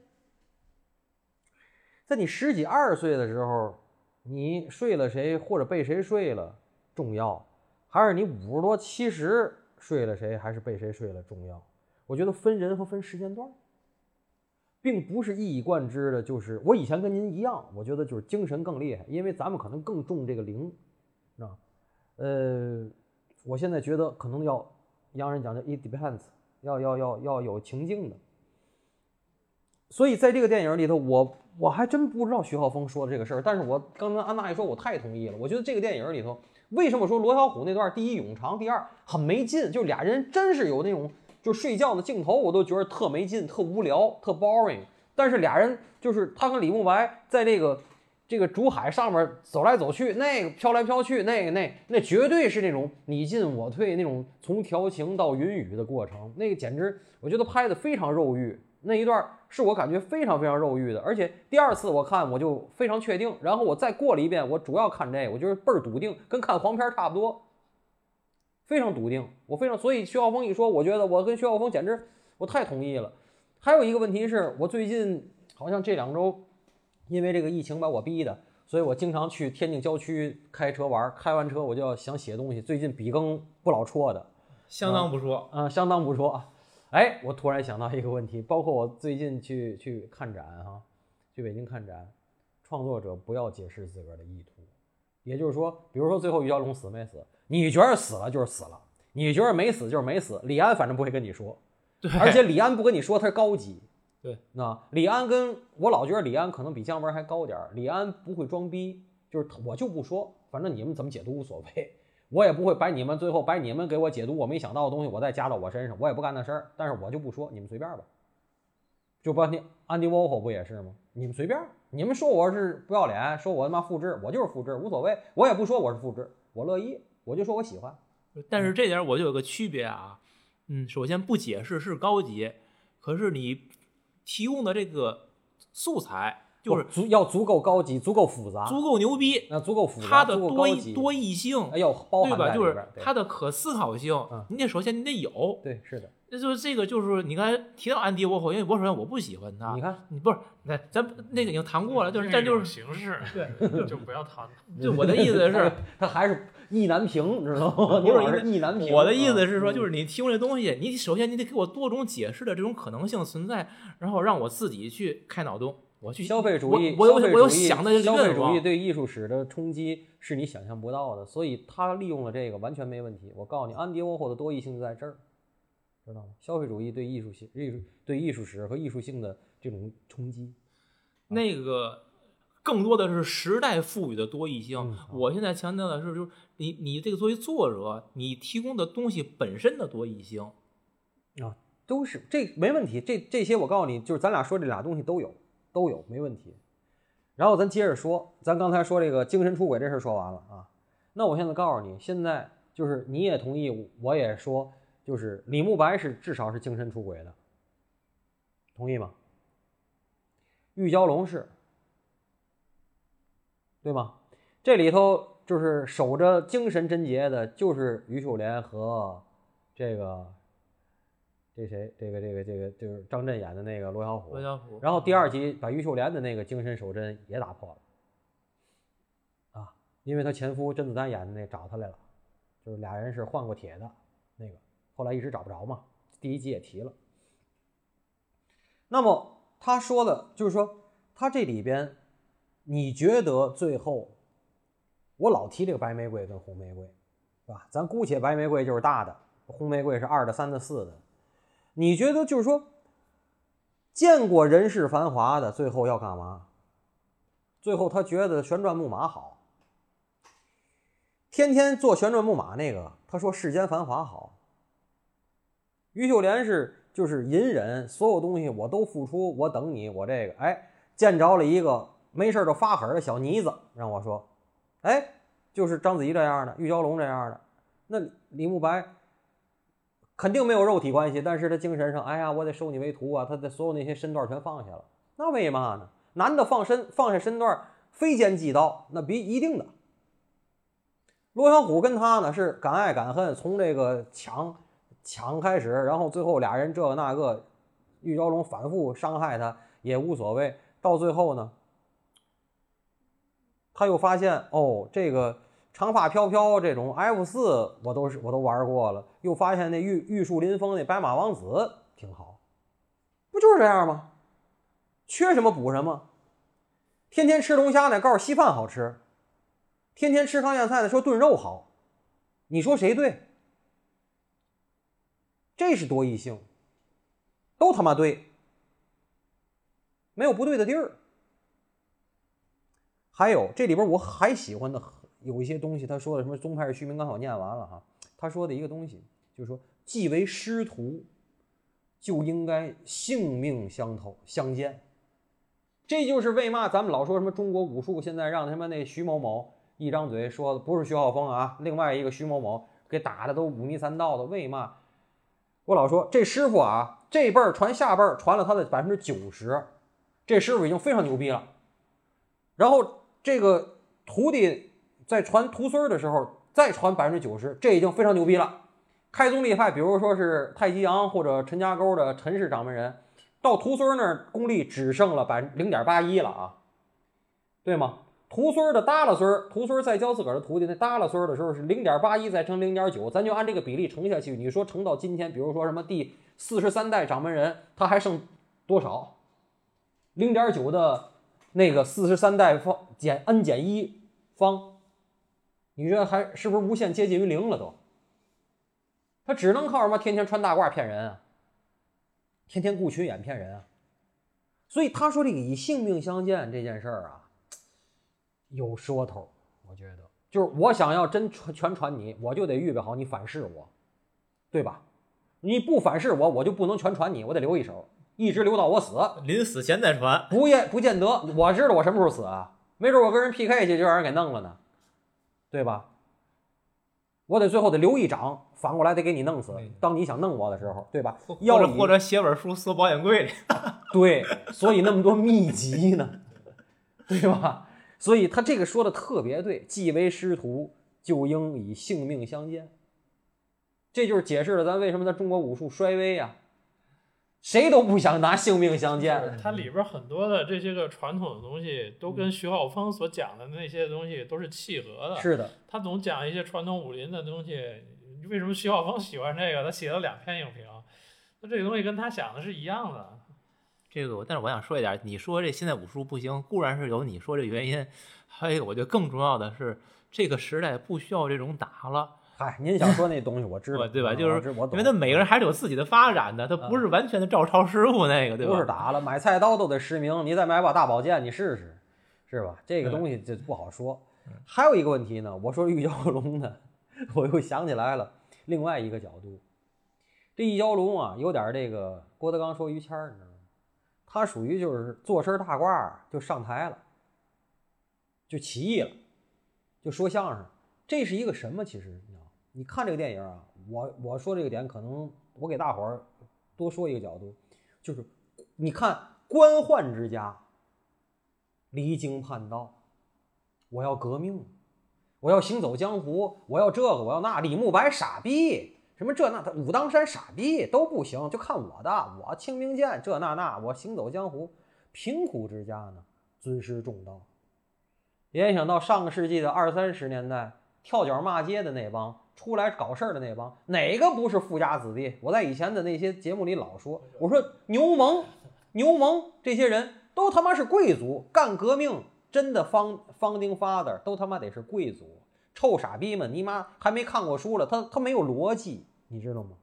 在你十几二十岁的时候。你睡了谁或者被谁睡了重要，还是你五十多七十睡了谁还是被谁睡了重要？我觉得分人和分时间段，并不是一以贯之的。就是我以前跟您一样，我觉得就是精神更厉害，因为咱们可能更重这个灵，啊，呃，我现在觉得可能要洋人讲的 it depends，要要要要有情境的。所以在这个电影里头，我我还真不知道徐浩峰说的这个事儿，但是我刚刚安娜一说，我太同意了。我觉得这个电影里头，为什么说罗小虎那段第一冗长，第二很没劲，就俩人真是有那种就睡觉的镜头，我都觉得特没劲、特无聊、特 boring。但是俩人就是他跟李慕白在这个这个竹海上面走来走去，那个飘来飘去，那个那那绝对是那种你进我退那种从调情到云雨的过程，那个简直我觉得拍的非常肉欲。那一段是我感觉非常非常肉欲的，而且第二次我看我就非常确定，然后我再过了一遍，我主要看这个，我觉得倍儿笃定，跟看黄片差不多，非常笃定，我非常，所以徐浩峰一说，我觉得我跟徐浩峰简直我太同意了。还有一个问题是我最近好像这两周，因为这个疫情把我逼的，所以我经常去天津郊区开车玩，开完车我就要想写东西，最近笔耕不老戳的，相当不错，嗯，相当不错。哎，我突然想到一个问题，包括我最近去去看展哈，去北京看展，创作者不要解释自个儿的意图，也就是说，比如说最后于小龙死没死，你觉得死了就是死了，你觉得没死就是没死，李安反正不会跟你说，[LAUGHS] 对，而且李安不跟你说他是高级，[LAUGHS] 对，那李安跟我老觉得李安可能比姜文还高点儿，李安不会装逼，就是我就不说，反正你们怎么解读无所谓。我也不会把你们最后把你们给我解读我没想到的东西，我再加到我身上，我也不干那事儿。但是我就不说，你们随便吧。就包括安迪沃霍不也是吗？你们随便，你们说我是不要脸，说我他妈复制，我就是复制，无所谓。我也不说我是复制，我乐意，我就说我喜欢。但是这点我就有个区别啊，嗯，首先不解释是高级，可是你提供的这个素材。就是足要足够高级，足够复杂，足够牛逼，那足够复杂，它的多多异性，哎呦，对吧？就是它的可思考性，你得首先你得有，对，是的。那就是这个，就是你刚才提到安迪沃霍，因为我首先我不喜欢他，你看，你不是，那咱那个已经谈过了，就是但就是形式，[LAUGHS] 对，就不要谈。就我的意思是，[LAUGHS] 他还是意难平，知道吗？不是意难平。我的意思是说，就是你提供这东西，你首先你得给我多种解释的这种可能性存在，然后让我自己去开脑洞。我去消费主义，我有我有想的消费主义对艺术史的冲击是你想象不到的，所以他利用了这个完全没问题。我告诉你，安迪沃霍的多义性就在这儿，知道吗？消费主义对艺术性、艺术对艺术史和艺术性的这种冲击，那个更多的是时代赋予的多义性。我现在强调的是，就是你你这个作为作者，你提供的东西本身的多义性啊，都是这没问题。这这些我告诉你，就是咱俩说这俩东西都有。都有没问题，然后咱接着说，咱刚才说这个精神出轨这事说完了啊，那我现在告诉你，现在就是你也同意，我也说，就是李慕白是至少是精神出轨的，同意吗？玉娇龙是，对吗？这里头就是守着精神贞洁的，就是于秀莲和这个这谁，这个这个这个就是张震演的那个罗小虎罗。小虎，然后第二集把于秀莲的那个精神守贞也打破了，啊，因为她前夫甄子丹演的那找她来了，就是俩人是换过铁的那个，后来一直找不着嘛，第一集也提了。那么他说的就是说，他这里边，你觉得最后，我老提这个白玫瑰跟红玫瑰，是吧？咱姑且白玫瑰就是大的，红玫瑰是二的、三的、四的。你觉得就是说，见过人世繁华的，最后要干嘛？最后他觉得旋转木马好，天天坐旋转木马那个，他说世间繁华好。于秀莲是就是隐忍，所有东西我都付出，我等你，我这个哎，见着了一个没事就发狠的小妮子，让我说，哎，就是章子怡这样的，玉娇龙这样的，那李慕白肯定没有肉体关系，但是他精神上，哎呀，我得收你为徒啊，他的所有那些身段全放下了，那为嘛呢？男的放身放下身段，非奸即盗，那必一定的。罗小虎跟他呢是敢爱敢恨，从这个抢抢开始，然后最后俩人这个那个，玉娇龙反复伤害他也无所谓，到最后呢，他又发现哦，这个长发飘飘这种 F 四我都是我都玩过了，又发现那玉玉树临风那白马王子挺好，不就是这样吗？缺什么补什么，天天吃龙虾呢，告诉稀饭好吃。天天吃炕咽菜的说炖肉好，你说谁对？这是多异性，都他妈对，没有不对的地儿。还有这里边我还喜欢的有一些东西，他说的什么宗派是虚名，刚好念完了哈。他说的一个东西就是说，既为师徒，就应该性命相投相见。这就是为嘛咱们老说什么中国武术现在让他妈那徐某某。一张嘴说的不是徐浩峰啊，另外一个徐某某给打的都五迷三道的，为嘛？我老说这师傅啊，这辈儿传下辈儿传了他的百分之九十，这师傅已经非常牛逼了。然后这个徒弟在传徒孙的时候再传百分之九十，这已经非常牛逼了。开宗立派，比如说是太极阳或者陈家沟的陈氏掌门人，到徒孙那儿功力只剩了百零点八一了啊，对吗？徒孙的耷拉孙徒孙再教自个儿的徒弟，那耷拉孙的时候是零点八一再乘零点九，咱就按这个比例乘下去。你说乘到今天，比如说什么第四十三代掌门人，他还剩多少？零点九的那个四十三代方减 n 减一方，你这还是不是无限接近于零了都？他只能靠什么？天天穿大褂骗人啊，天天雇群演骗人啊。所以他说这个以性命相见这件事儿啊。有说头，我觉得就是我想要真传全传你，我就得预备好你反噬我，对吧？你不反噬我，我就不能全传你，我得留一手，一直留到我死。临死前再传，不也不见得，我知道我什么时候死啊？没准我跟人 PK 去就让人给弄了呢，对吧？我得最后得留一掌，反过来得给你弄死。当你想弄我的时候，对吧？要者或者写本书缩保险柜里。[LAUGHS] 对，所以那么多秘籍呢，对吧？所以他这个说的特别对，既为师徒，就应以性命相见。这就是解释了咱为什么在中国武术衰微呀，谁都不想拿性命相见。它里边很多的这些个传统的东西，都跟徐浩峰所讲的那些东西都是契合的。是的，他总讲一些传统武林的东西。为什么徐浩峰喜欢这个？他写了两篇影评，那这个东西跟他想的是一样的。这个，但是我想说一点，你说这现在武术不行，固然是有你说这原因，还有一个我觉得更重要的是，这个时代不需要这种打了。嗨，您想说那东西我知道，[LAUGHS] 对吧？就是因为他每个人还是有自己的发展的，他不是完全的照抄师傅那个，对吧？不是打了，买菜刀都得实名，你再买把大宝剑，你试试，是吧？这个东西就不好说。还有一个问题呢，我说玉娇龙呢，[LAUGHS] 我又想起来了另外一个角度，这玉娇龙啊，有点这个郭德纲说于谦儿，你知道吗？他属于就是坐身大褂就上台了，就起义了，就说相声。这是一个什么？其实你，看这个电影啊，我我说这个点，可能我给大伙儿多说一个角度，就是你看官宦之家离经叛道，我要革命，我要行走江湖，我要这个，我要那。李慕白傻逼，什么这那，他武当山傻逼都不行，就看我的，我清明剑这那那，我行走江湖。贫苦之家呢，尊师重道。联想到上个世纪的二三十年代，跳脚骂街的那帮，出来搞事儿的那帮，哪个不是富家子弟？我在以前的那些节目里老说，我说牛虻、牛虻这些人都他妈是贵族，干革命真的方方丁 father 都他妈得是贵族。臭傻逼们，你妈还没看过书了，他他没有逻辑，你知道吗？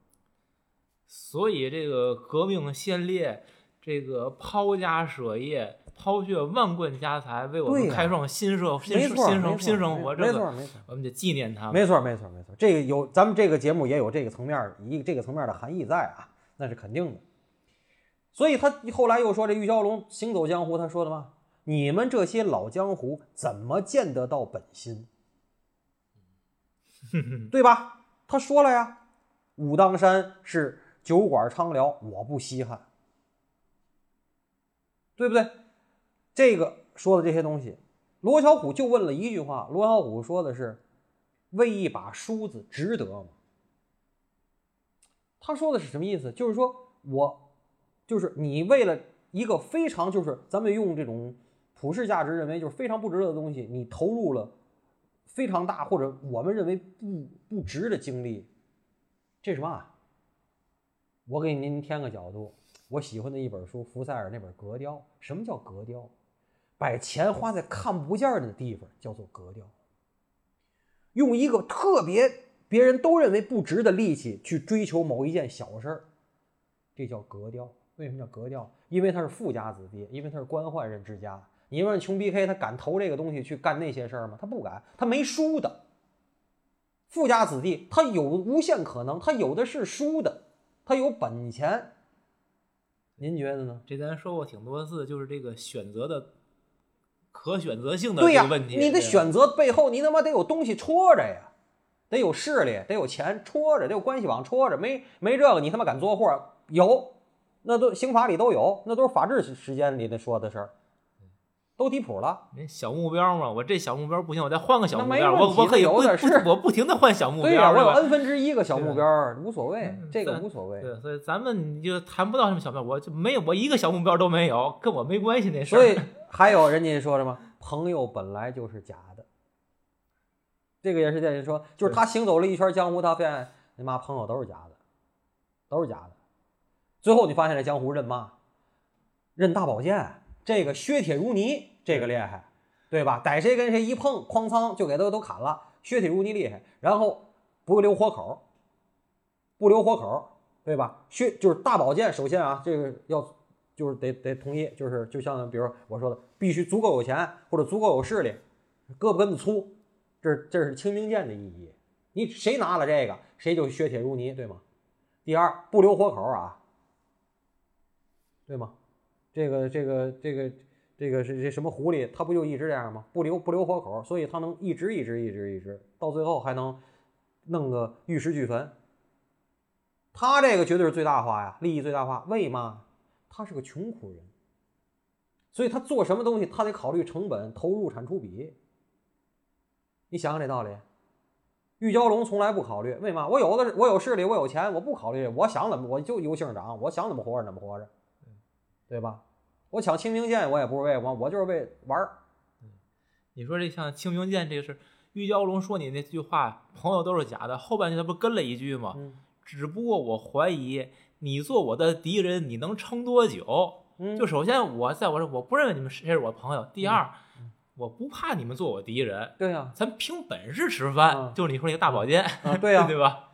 所以这个革命先烈。这个抛家舍业、抛却万贯家财，为我们开创新社新新生新生活，没错没错，我们得纪念他。没错没错没错，这个有咱们这个节目也有这个层面一这个层面的含义在啊，那是肯定的。所以他后来又说这玉娇龙行走江湖，他说的嘛，你们这些老江湖怎么见得到本心？[LAUGHS] 对吧？他说了呀，武当山是酒馆昌寮，我不稀罕。对不对？这个说的这些东西，罗小虎就问了一句话。罗小虎说的是：“为一把梳子值得吗？”他说的是什么意思？就是说我，就是你为了一个非常就是咱们用这种普世价值认为就是非常不值得的东西，你投入了非常大或者我们认为不不值的精力，这是嘛？我给您添个角度。我喜欢的一本书，福塞尔那本《格调》。什么叫格调？把钱花在看不见的地方，叫做格调。用一个特别别人都认为不值的力气去追求某一件小事儿，这叫格调。为什么叫格调？因为他是富家子弟，因为他是官宦人之家。你问穷逼 K，他敢投这个东西去干那些事儿吗？他不敢，他没输的。富家子弟他有无限可能，他有的是输的，他有本钱。您觉得呢？这咱说过挺多次，就是这个选择的可选择性的这个问题。你的选择背后，你他妈得有东西戳着呀，得有势力，得有钱戳着，得有关系网戳着。没没这个，你他妈敢做货？有，那都刑法里都有，那都是法治时间里的说的事儿。都离谱了，小目标嘛，我这小目标不行，我再换个小目标，我我可以不不，[LAUGHS] 我不停的换小目标，对呀，我有 n 分之一个小目标，无所谓，这个无所谓。对，所以咱们就谈不到什么小目标，我就没有，我一个小目标都没有，跟我没关系那事儿。所以还有人家说什么，[LAUGHS] 朋友本来就是假的，这个也是在人说，就是他行走了一圈江湖，他发现你妈朋友都是假的，都是假的。最后你发现这江湖认嘛？认大宝剑。这个削铁如泥，这个厉害，对吧？逮谁跟谁一碰，哐仓就给他都砍了。削铁如泥厉害，然后不留活口，不留活口，对吧？削就是大宝剑，首先啊，这个要就是得得统一，就是就像比如我说的，必须足够有钱或者足够有势力，胳膊根子粗，这这是清明剑的意义。你谁拿了这个，谁就削铁如泥，对吗？第二，不留活口啊，对吗？这个这个这个这个是这什么狐狸？他不就一直这样吗？不留不留活口，所以他能一直一直一直一直到最后还能弄个玉石俱焚。他这个绝对是最大化呀，利益最大化。为嘛？他是个穷苦人，所以他做什么东西他得考虑成本、投入产出比。你想想这道理。玉娇龙从来不考虑，为嘛？我有的我有势力，我有钱，我不考虑，我想怎么我就由姓长，我想怎么活着怎么活着。对吧？我抢清明剑，我也不是为我，我就是为玩儿。你说这像清明剑这个事，玉娇龙说你那句话，朋友都是假的。后半句他不跟了一句吗？只不过我怀疑你做我的敌人，你能撑多久？就首先我在我这，我不认为你们谁是我朋友。第二，我不怕你们做我敌人。对呀，咱凭本事吃饭。就你说那个大宝剑，对呀，[LAUGHS] 对吧？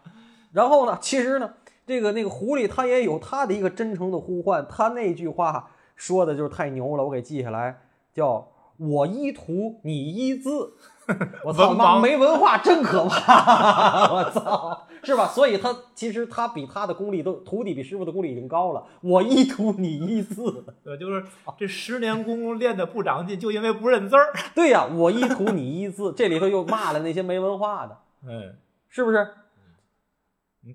然后呢，其实呢。这个那个狐狸，他也有他的一个真诚的呼唤。他那句话说的就是太牛了，我给记下来，叫我一图，你一字。[LAUGHS] 我操文妈，没文化真可怕！我操，是吧？所以他其实他比他的功力都徒弟比师傅的功力已经高了。我一图，你一字。对，就是这十年功夫练的不长进，就因为不认字儿。[LAUGHS] 对呀、我一图，你一字。这里头又骂了那些没文化的，[LAUGHS] 嗯，是不是？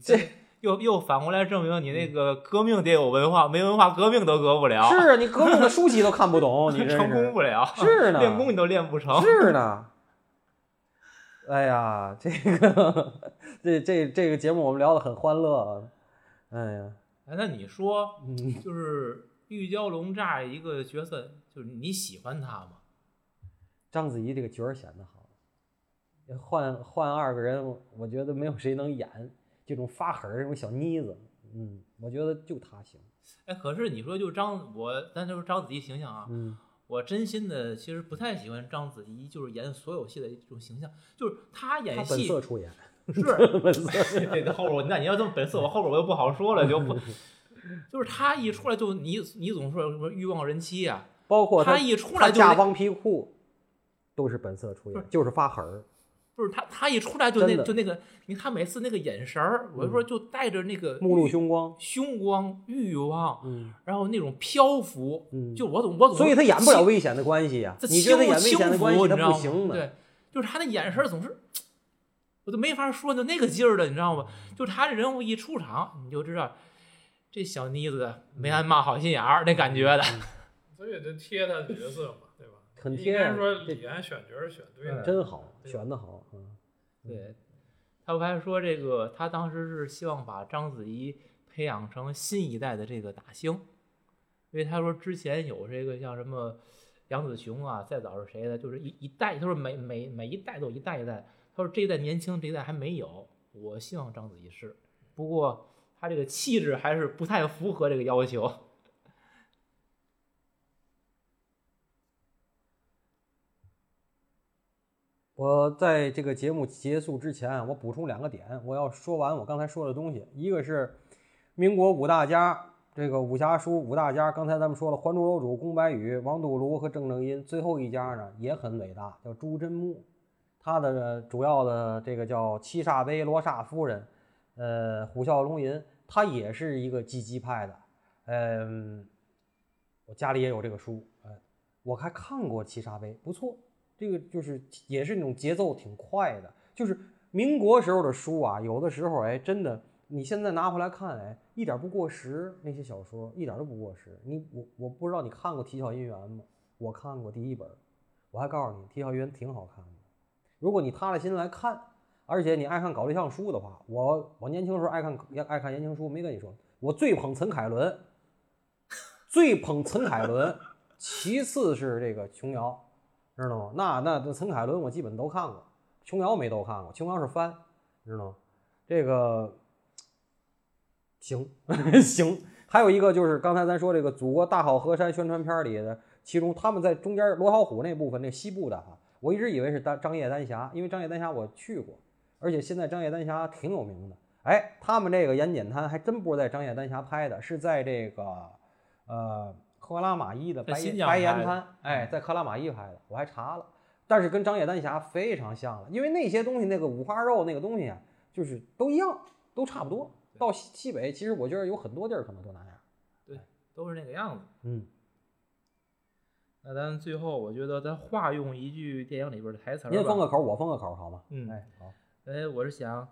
这又又反过来证明你那个革命得有文化，没文化革命都革不了，是啊，你革命的书籍都看不懂，[LAUGHS] 你成功不了，是呢 [LAUGHS] 练功你都练不成。是呢。哎呀，这个这这这个节目我们聊得很欢乐啊。哎呀，哎，那你说，嗯，就是玉娇龙这样一个角色，就是你喜欢他吗？章子怡这个角儿显得好，换换二个人，我觉得没有谁能演这种发狠儿这种小妮子。嗯，我觉得就她行。哎，可是你说就张我，咱就是章子怡形象啊，嗯，我真心的其实不太喜欢章子怡，就是演所有戏的这种形象，就是她她演本戏色出演，[LAUGHS] 是 [LAUGHS] 本色。对，后边我那你要这么本色，我后边我就不好说了，就不，[LAUGHS] 就是她一出来就你你总说什么欲望人妻啊、包括她她一出来就那嫁汪皮裤，都是本色出演，就是发狠儿。不是他，他一出来就那就那个，你看她每次那个眼神儿，我就说就带着那个目露凶光。凶光欲望，嗯然后那种漂浮，嗯，就我总我总所以他演不了危险的关系呀、这你觉得演危险的关系他轻浮你知道吗不行的。对，就是他那眼神儿总是，我都没法说就那个劲儿的，你知道吗？就他这人物一出场，你就知道这小妮子没安妈好心眼儿那感觉的。所以就贴他角色嘛？很贴啊应该说这李安选角儿选对嗯了，真好，选的好。嗯，对，他不还说这个，他当时是希望把章子怡培养成新一代的这个打星，因为他说之前有这个像什么杨紫琼啊，再早是谁的，就是一一代，他说每每每一代都有一代一代，他说这一代年轻，这一代还没有，我希望章子怡是，不过他这个气质还是不太符合这个要求。我在这个节目结束之前，我补充两个点，我要说完我刚才说的东西。一个是民国五大家，这个武侠书五大家，刚才咱们说了，《还珠楼主》宫白羽、王度庐和郑正音，最后一家呢也很伟大，叫朱真木。他的主要的这个叫七煞碑罗刹夫人，呃，虎啸龙吟，他也是一个积极派的。嗯，我家里也有这个书，哎，我还看过七煞碑，不错。这个就是也是那种节奏挺快的，就是民国时候的书啊，有的时候哎，真的，你现在拿回来看，哎，一点不过时，那些小说一点都不过时。你我我不知道你看过《啼笑姻缘》吗？我看过第一本，我还告诉你，《啼笑姻缘》挺好看的。如果你踏了心来看，而且你爱看搞对象书的话，我我年轻的时候爱看爱看言情书，没跟你说，我最捧陈凯伦，最捧陈凯伦，其次是这个琼瑶。知道吗？那那那陈凯伦我基本都看过，琼瑶没都看过，琼瑶是翻，知道吗？这个行 [LAUGHS] 行，还有一个就是刚才咱说这个《祖国大好河山》宣传片里的，其中他们在中间罗小虎那部分那西部的哈，我一直以为是张张掖丹霞，因为张掖丹霞我去过，而且现在张掖丹霞挺有名的。哎，他们这个盐碱滩还真不是在张掖丹霞拍的，是在这个呃。克拉玛依的白白岩滩，哎，在克拉玛依拍的，我还查了，但是跟张掖丹霞非常像了，因为那些东西，那个五花肉那个东西啊，就是都一样，都差不多。到西西北，其实我觉得有很多地儿可能都那样。对都是那个样子。嗯，那咱最后，我觉得咱化用一句电影里边的台词。您封个口，我封个口，好吗？嗯哎，好，哎，我是想，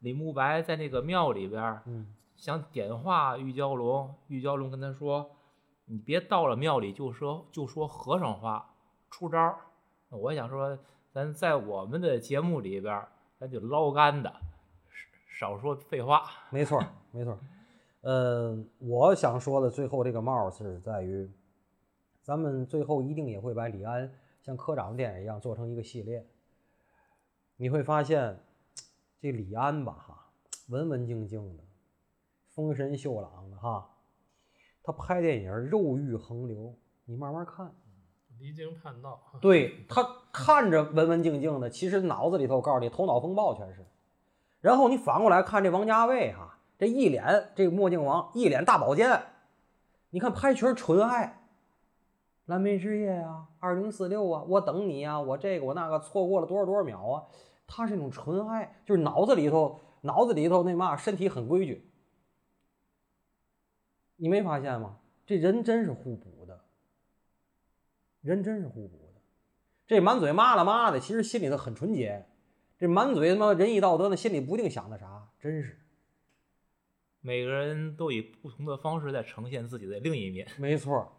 李慕白在那个庙里边儿嗯想点化玉娇龙，玉娇龙跟他说：“你别到了庙里就说就说和尚话，出招儿。”我想说，咱在我们的节目里边，咱就捞干的，少说废话。没错，没错儿。嗯，我想说的最后这个帽儿是在于，咱们最后一定也会把李安像科长电影一样做成一个系列。你会发现，这李安吧，哈，文文静静的，风神秀朗的哈，他拍电影肉欲横流，你慢慢看。离经叛道，对他看着文文静静的，其实脑子里头告诉你头脑风暴全是。然后你反过来看这王家卫哈，这一脸这个墨镜王一脸大宝剑，你看拍全是纯爱，蓝莓之夜啊，二零四六啊，我等你啊，我这个我那个，错过了多少多少秒啊，他是那种纯爱，就是脑子里头脑子里头那嘛，身体很规矩。你没发现吗？这人真是互补的，人真是互补的。这满嘴骂了骂的，其实心里头很纯洁。这满嘴他妈仁义道德的，心里不定想的啥，真是。每个人都以不同的方式在呈现自己的另一面。没错，